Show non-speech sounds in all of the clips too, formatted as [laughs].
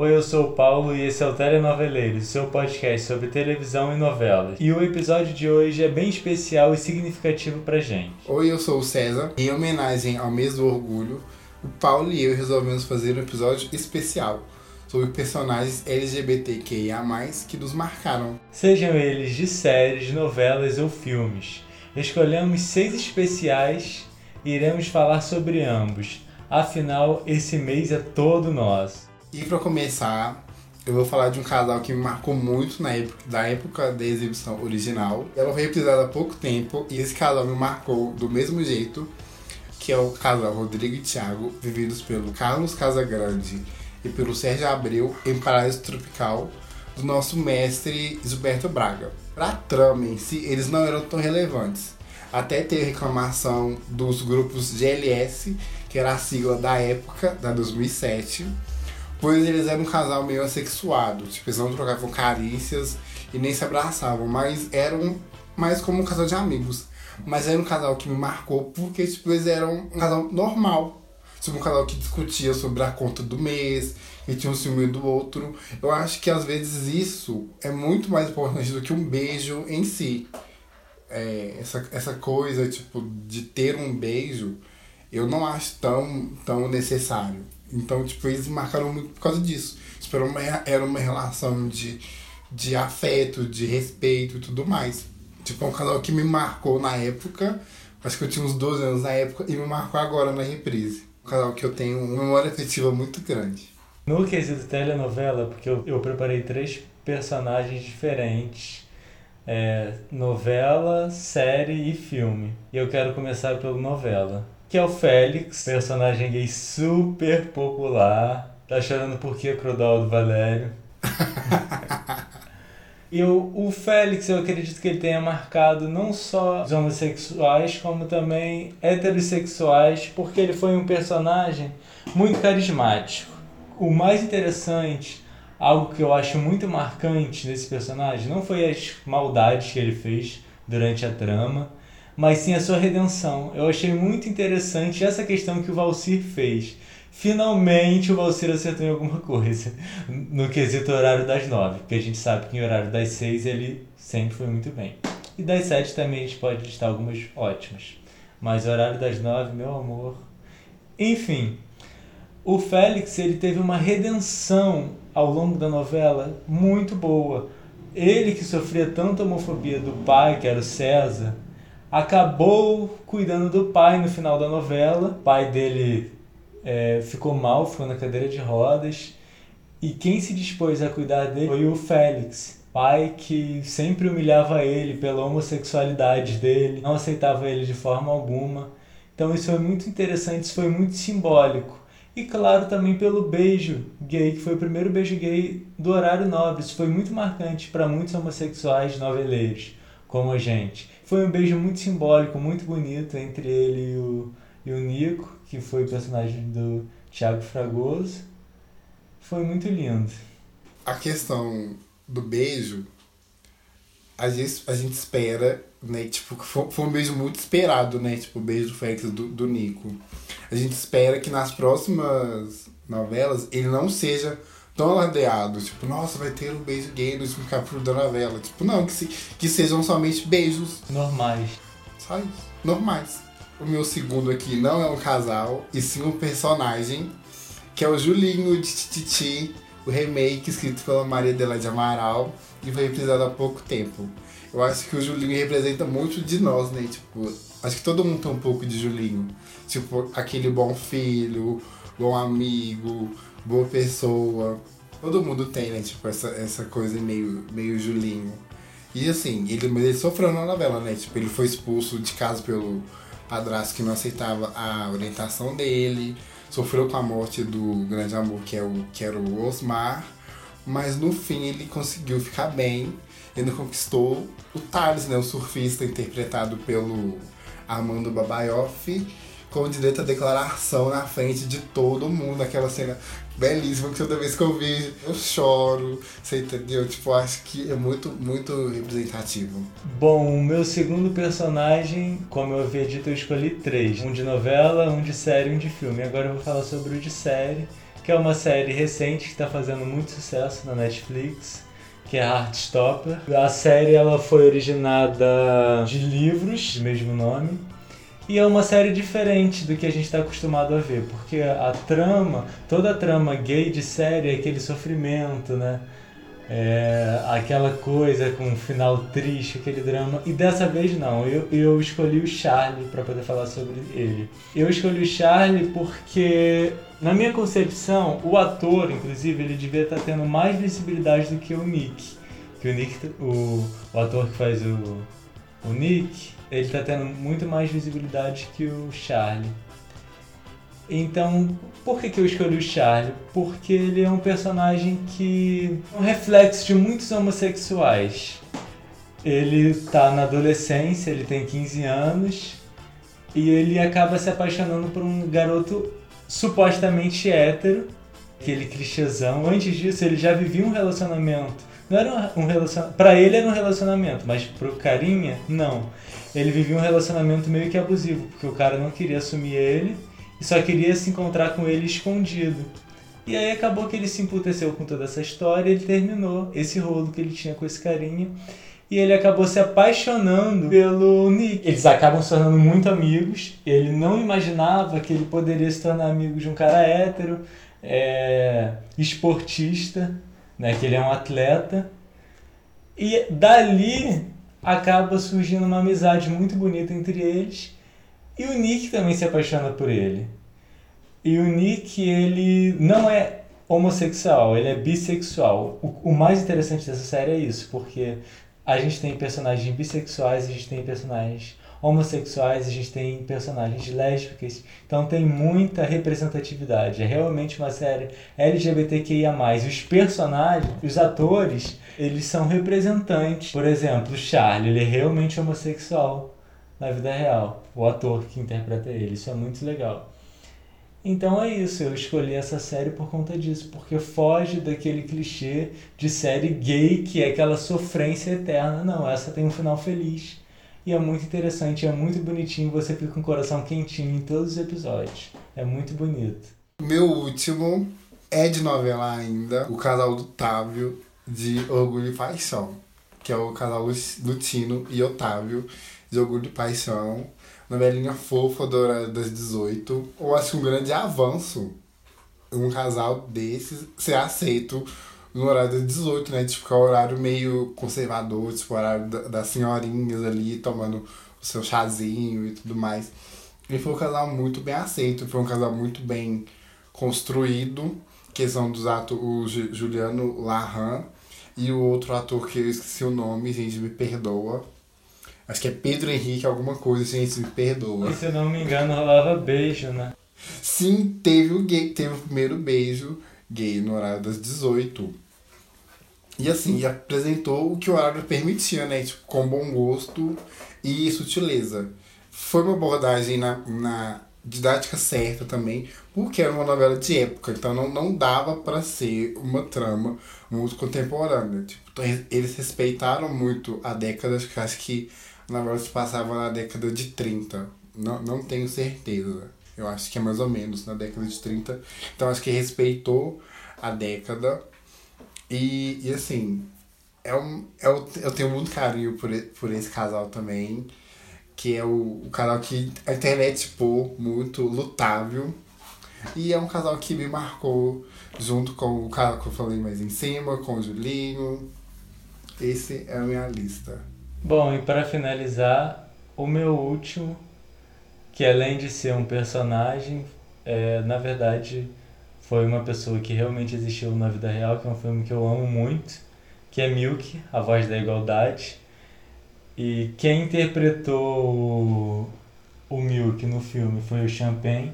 Oi, eu sou o Paulo e esse é o Telenoveleiros, seu podcast sobre televisão e novelas. E o episódio de hoje é bem especial e significativo pra gente. Oi, eu sou o César. Em homenagem ao mês do orgulho, o Paulo e eu resolvemos fazer um episódio especial sobre personagens LGBTQIA+, que nos marcaram. Sejam eles de séries, novelas ou filmes. Escolhemos seis especiais e iremos falar sobre ambos. Afinal, esse mês é todo nosso. E para começar, eu vou falar de um casal que me marcou muito na época, da época da exibição original. Ela foi reprisada há pouco tempo e esse casal me marcou do mesmo jeito, que é o casal Rodrigo e Thiago, vividos pelo Carlos Casagrande e pelo Sérgio Abreu em Paraíso Tropical, do nosso mestre Gilberto Braga. Pra trama em si, eles não eram tão relevantes. Até ter reclamação dos grupos GLS, que era a sigla da época, da 2007, pois eles eram um casal meio assexuado, tipo, eles não trocavam carícias e nem se abraçavam, mas eram mais como um casal de amigos. Mas era um casal que me marcou porque, tipo, eles eram um casal normal. Tipo, um casal que discutia sobre a conta do mês, que tinha um ciúme do outro. Eu acho que às vezes isso é muito mais importante do que um beijo em si. É, essa, essa coisa, tipo, de ter um beijo, eu não acho tão, tão necessário. Então, tipo, eles marcaram muito por causa disso. Tipo, era uma, era uma relação de, de afeto, de respeito e tudo mais. Tipo, é um casal que me marcou na época. Acho que eu tinha uns 12 anos na época e me marcou agora na reprise. Um casal que eu tenho uma memória afetiva muito grande. No quesito telenovela, porque eu, eu preparei três personagens diferentes. É, novela, série e filme. E eu quero começar pelo novela que é o Félix, personagem gay super popular. Tá chorando por quê, Crodaldo Valério? [laughs] E o, o Félix, eu acredito que ele tenha marcado não só os homossexuais, como também heterossexuais, porque ele foi um personagem muito carismático. O mais interessante, algo que eu acho muito marcante nesse personagem, não foi as maldades que ele fez durante a trama, mas sim a sua redenção. Eu achei muito interessante essa questão que o Valcir fez. Finalmente o Valcir acertou em alguma coisa [laughs] no quesito horário das nove, porque a gente sabe que em horário das seis ele sempre foi muito bem. E das sete também a gente pode listar algumas ótimas. Mas horário das nove, meu amor. Enfim, o Félix ele teve uma redenção ao longo da novela muito boa. Ele que sofria tanta homofobia do pai, que era o César, acabou cuidando do pai no final da novela. O pai dele é, ficou mal, ficou na cadeira de rodas. E quem se dispôs a cuidar dele foi o Félix, pai que sempre humilhava ele pela homossexualidade dele, não aceitava ele de forma alguma. Então isso foi muito interessante, isso foi muito simbólico. E claro, também pelo beijo gay, que foi o primeiro beijo gay do horário nobre. Isso foi muito marcante para muitos homossexuais noveleiros, como a gente. Foi um beijo muito simbólico, muito bonito entre ele e o, e o Nico, que foi o personagem do Tiago Fragoso. Foi muito lindo. A questão do beijo, a gente, a gente espera, né? Tipo, foi, foi um beijo muito esperado, né? Tipo, o beijo do Félix do, do Nico. A gente espera que nas próximas novelas ele não seja tão alardeado. Tipo, nossa, vai ter um beijo gay no último capítulo da novela. Tipo, não, que, se, que sejam somente beijos. Normais. Só isso. Normais. O meu segundo aqui não é um casal, e sim um personagem, que é o Julinho de Tititi, o remake escrito pela Maria Adelaide Amaral, e foi reprisado há pouco tempo. Eu acho que o Julinho representa muito de nós, né? Tipo, acho que todo mundo tem um pouco de Julinho. Tipo, aquele bom filho, bom amigo, boa pessoa. Todo mundo tem, né? Tipo, essa, essa coisa meio, meio Julinho. E assim, ele, ele sofreu na novela, né? Tipo, ele foi expulso de casa pelo padrasto que não aceitava a orientação dele. Sofreu com a morte do grande amor, que, é o, que era o Osmar. Mas no fim ele conseguiu ficar bem. Ele conquistou o Thales, né? O surfista interpretado pelo Armando Babaioff com direito à declaração na frente de todo mundo, aquela cena belíssima que toda vez que eu vejo eu choro, você entendeu? Tipo, acho que é muito, muito representativo. Bom, o meu segundo personagem, como eu havia dito, eu escolhi três: um de novela, um de série e um de filme. Agora eu vou falar sobre o de série, que é uma série recente que está fazendo muito sucesso na Netflix, que é Heartstopper. A série ela foi originada de livros de mesmo nome. E é uma série diferente do que a gente está acostumado a ver, porque a trama, toda a trama gay de série é aquele sofrimento, né? É, aquela coisa com um final triste, aquele drama. E dessa vez não, eu, eu escolhi o Charlie para poder falar sobre ele. Eu escolhi o Charlie porque, na minha concepção, o ator, inclusive, ele devia estar tá tendo mais visibilidade do que o Nick. Que o Nick, o, o ator que faz o, o Nick, ele está tendo muito mais visibilidade que o Charlie. Então, por que, que eu escolhi o Charlie? Porque ele é um personagem que é um reflexo de muitos homossexuais. Ele está na adolescência, ele tem 15 anos e ele acaba se apaixonando por um garoto supostamente hétero, aquele clichêzão. Antes disso, ele já vivia um relacionamento. Não era um relacionamento. Pra ele era um relacionamento, mas pro carinha, não. Ele vivia um relacionamento meio que abusivo, porque o cara não queria assumir ele e só queria se encontrar com ele escondido. E aí acabou que ele se emputeceu com toda essa história ele terminou esse rolo que ele tinha com esse carinha. E ele acabou se apaixonando pelo Nick. Eles acabam se tornando muito amigos. Ele não imaginava que ele poderia se tornar amigo de um cara hétero, é, esportista, né, que ele é um atleta. E dali acaba surgindo uma amizade muito bonita entre eles. E o Nick também se apaixona por ele. E o Nick, ele não é homossexual, ele é bissexual. O, o mais interessante dessa série é isso, porque a gente tem personagens bissexuais, a gente tem personagens homossexuais, a gente tem personagens lésbicas, então tem muita representatividade. É realmente uma série LGBTQIA+. Os personagens, os atores, eles são representantes. Por exemplo, o Charlie, ele é realmente homossexual na vida real, o ator que interpreta ele. Isso é muito legal. Então é isso, eu escolhi essa série por conta disso, porque foge daquele clichê de série gay que é aquela sofrência eterna. Não, essa tem um final feliz. E é muito interessante, é muito bonitinho, você fica com o coração quentinho em todos os episódios. É muito bonito. Meu último é de novela ainda, o casal do Távio de Orgulho e Paixão, que é o casal do Tino e Otávio de Orgulho e Paixão, novelinha fofa das 18. Eu acho um grande avanço um casal desses ser aceito no horário das 18, né? Tipo, que é um horário meio conservador, tipo, o horário das senhorinhas ali tomando o seu chazinho e tudo mais. E foi um casal muito bem aceito, foi um casal muito bem construído, que são dos atores, o Juliano Larran e o outro ator que eu esqueci o nome, gente, me perdoa. Acho que é Pedro Henrique, alguma coisa, gente, me perdoa. E se eu não me engano, rolava beijo, né? Sim, teve o gay, teve o primeiro beijo gay no horário das 18. E assim, e apresentou o que o horário permitia, né? Tipo, com bom gosto e sutileza. Foi uma abordagem na, na didática certa também, porque era uma novela de época, então não, não dava para ser uma trama muito contemporânea. Tipo, eles respeitaram muito a década, acho que acho que na verdade se passava na década de 30. Não, não tenho certeza. Eu acho que é mais ou menos na década de 30. Então acho que respeitou a década. E, e assim, é um, é um, eu tenho muito carinho por, por esse casal também. Que é o, o casal que a internet pô muito lutável. E é um casal que me marcou junto com o casal que eu falei mais em cima, com o Julinho. Esse é a minha lista. Bom, e para finalizar, o meu último, que além de ser um personagem, é, na verdade foi uma pessoa que realmente existiu na vida real, que é um filme que eu amo muito, que é Milk, A Voz da Igualdade. E quem interpretou o, Milk no filme foi o Champagne,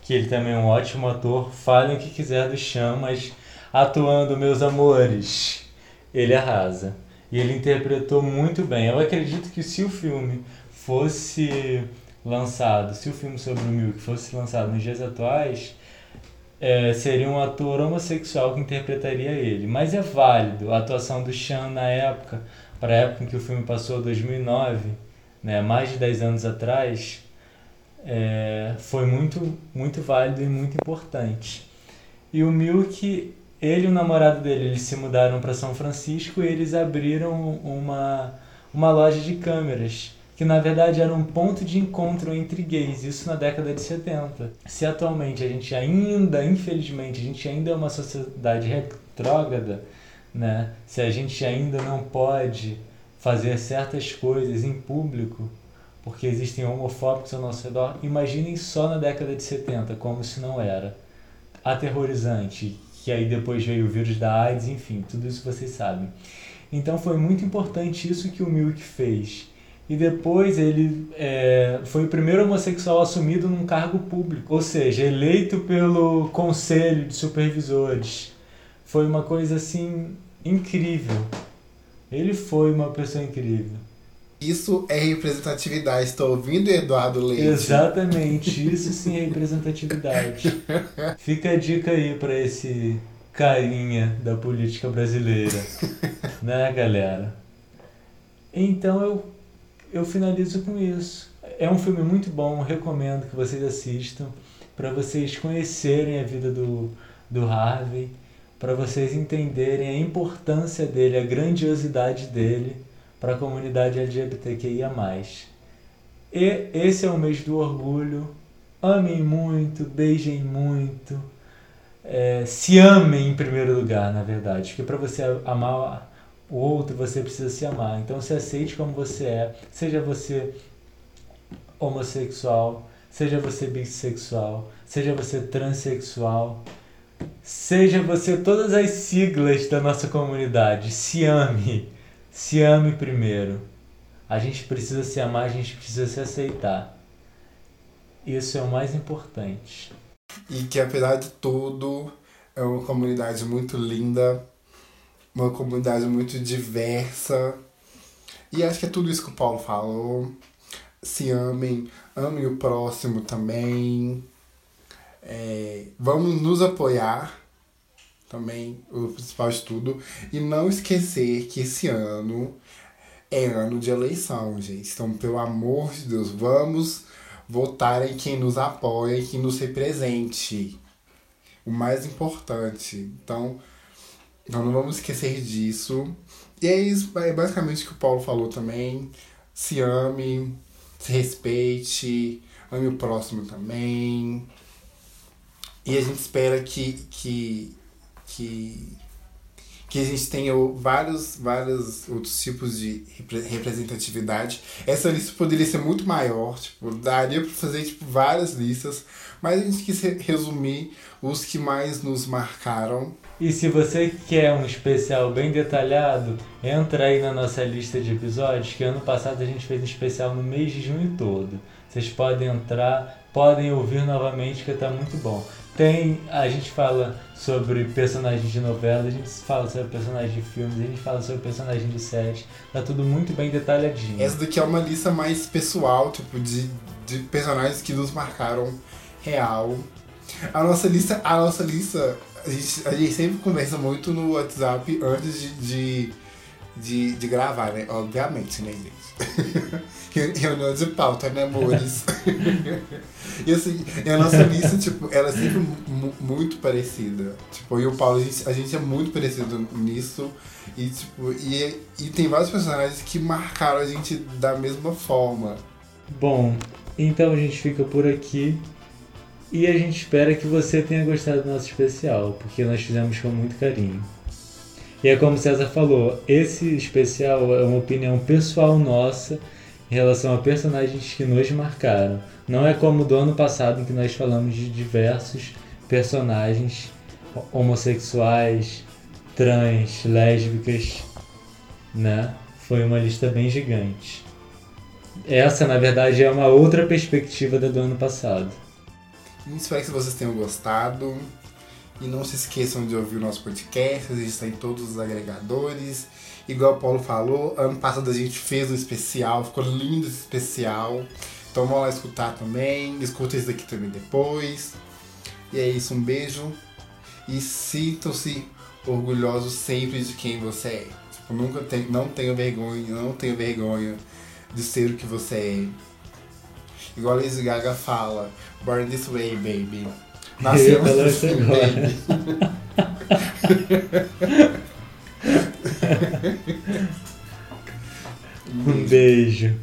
que ele também é um ótimo ator. Falem o que quiser do Chan, mas atuando, meus amores, ele arrasa. E ele interpretou muito bem. Eu acredito que se o filme fosse lançado, se o filme sobre o Milk fosse lançado nos dias atuais, é, seria um ator homossexual que interpretaria ele. Mas é válido a atuação do Sean na época, para a época em que o filme passou, 2009, né, mais de 10 anos atrás, é, foi muito, muito válido e muito importante. E o Milk, ele e o namorado dele, eles se mudaram para São Francisco e eles abriram uma, uma loja de câmeras que na verdade era um ponto de encontro entre gays, isso na década de 70. Se atualmente a gente ainda, infelizmente, a gente ainda é uma sociedade retrógrada, né? Se a gente ainda não pode fazer certas coisas em público, porque existem homofóbicos ao nosso redor, imaginem só na década de 70 como isso não era. Aterrorizante, que aí depois veio o vírus da AIDS, enfim, tudo isso vocês sabem. Então foi muito importante isso que o Milk fez e depois ele é, foi o primeiro homossexual assumido num cargo público, ou seja, eleito pelo conselho de supervisores. Foi uma coisa assim incrível. Ele foi uma pessoa incrível. Isso é representatividade. Estou ouvindo Eduardo Leite. Exatamente, isso sim é representatividade. [laughs] Fica a dica aí para esse carinha da política brasileira, [laughs] né, galera? Então eu eu finalizo com isso. É um filme muito bom, recomendo que vocês assistam para vocês conhecerem a vida do, do Harvey, para vocês entenderem a importância dele, a grandiosidade dele para a comunidade LGBTQIA+. E esse é o mês do orgulho. Amem muito, beijem muito, é, se amem em primeiro lugar, na verdade, porque para você amar o outro, você precisa se amar. Então se aceite como você é, seja você homossexual, seja você bissexual, seja você transexual, seja você todas as siglas da nossa comunidade. Se ame, se ame primeiro. A gente precisa se amar, a gente precisa se aceitar. Isso é o mais importante. E que apesar de tudo, é uma comunidade muito linda, uma comunidade muito diversa. E acho que é tudo isso que o Paulo falou. Se amem, amem o próximo também. É, vamos nos apoiar também, o principal de tudo. E não esquecer que esse ano é ano de eleição, gente. Então, pelo amor de Deus, vamos votar em quem nos apoia e quem nos represente. O mais importante. Então, então não vamos esquecer disso. E é isso, é basicamente o que o Paulo falou também. Se ame, se respeite, ame o próximo também. E a gente espera que, que, que, que a gente tenha vários, vários outros tipos de representatividade. Essa lista poderia ser muito maior, tipo, daria para fazer tipo, várias listas, mas a gente quis resumir os que mais nos marcaram. E se você quer um especial bem detalhado, entra aí na nossa lista de episódios, que ano passado a gente fez um especial no mês de junho todo. Vocês podem entrar, podem ouvir novamente, que está muito bom. Tem, a gente fala sobre personagens de novela, a gente fala sobre personagens de filmes, a gente fala sobre personagens de séries. Tá tudo muito bem detalhadinho. Essa daqui é uma lista mais pessoal, tipo, de, de personagens que nos marcaram real. A nossa lista, a nossa lista a gente, a gente sempre conversa muito no WhatsApp antes de, de, de, de gravar, né? Obviamente, né, gente? [laughs] Reunião de pauta, né, amores? [laughs] e assim, a nossa lista, tipo, ela é sempre muito parecida. Tipo, eu e o Paulo, a gente, a gente é muito parecido nisso. E, tipo, e, e tem vários personagens que marcaram a gente da mesma forma. Bom, então a gente fica por aqui. E a gente espera que você tenha gostado do nosso especial, porque nós fizemos com muito carinho. E é como o César falou, esse especial é uma opinião pessoal nossa em relação a personagens que nos marcaram. Não é como do ano passado em que nós falamos de diversos personagens homossexuais, trans, lésbicas, né? Foi uma lista bem gigante. Essa, na verdade, é uma outra perspectiva da do ano passado. Espero que vocês tenham gostado. E não se esqueçam de ouvir o nosso podcast, a gente está em todos os agregadores. Igual o Paulo falou, ano passado a gente fez um especial, ficou lindo esse especial. Então vão lá escutar também, escuta esse daqui também depois. E é isso, um beijo. E sintam-se orgulhosos sempre de quem você é. Tipo, nunca tem, não tenha vergonha, não tenha vergonha de ser o que você é. Igual a Lady Gaga fala, Born This Way, baby. Nascemos Eu isso agora. [laughs] Um beijo.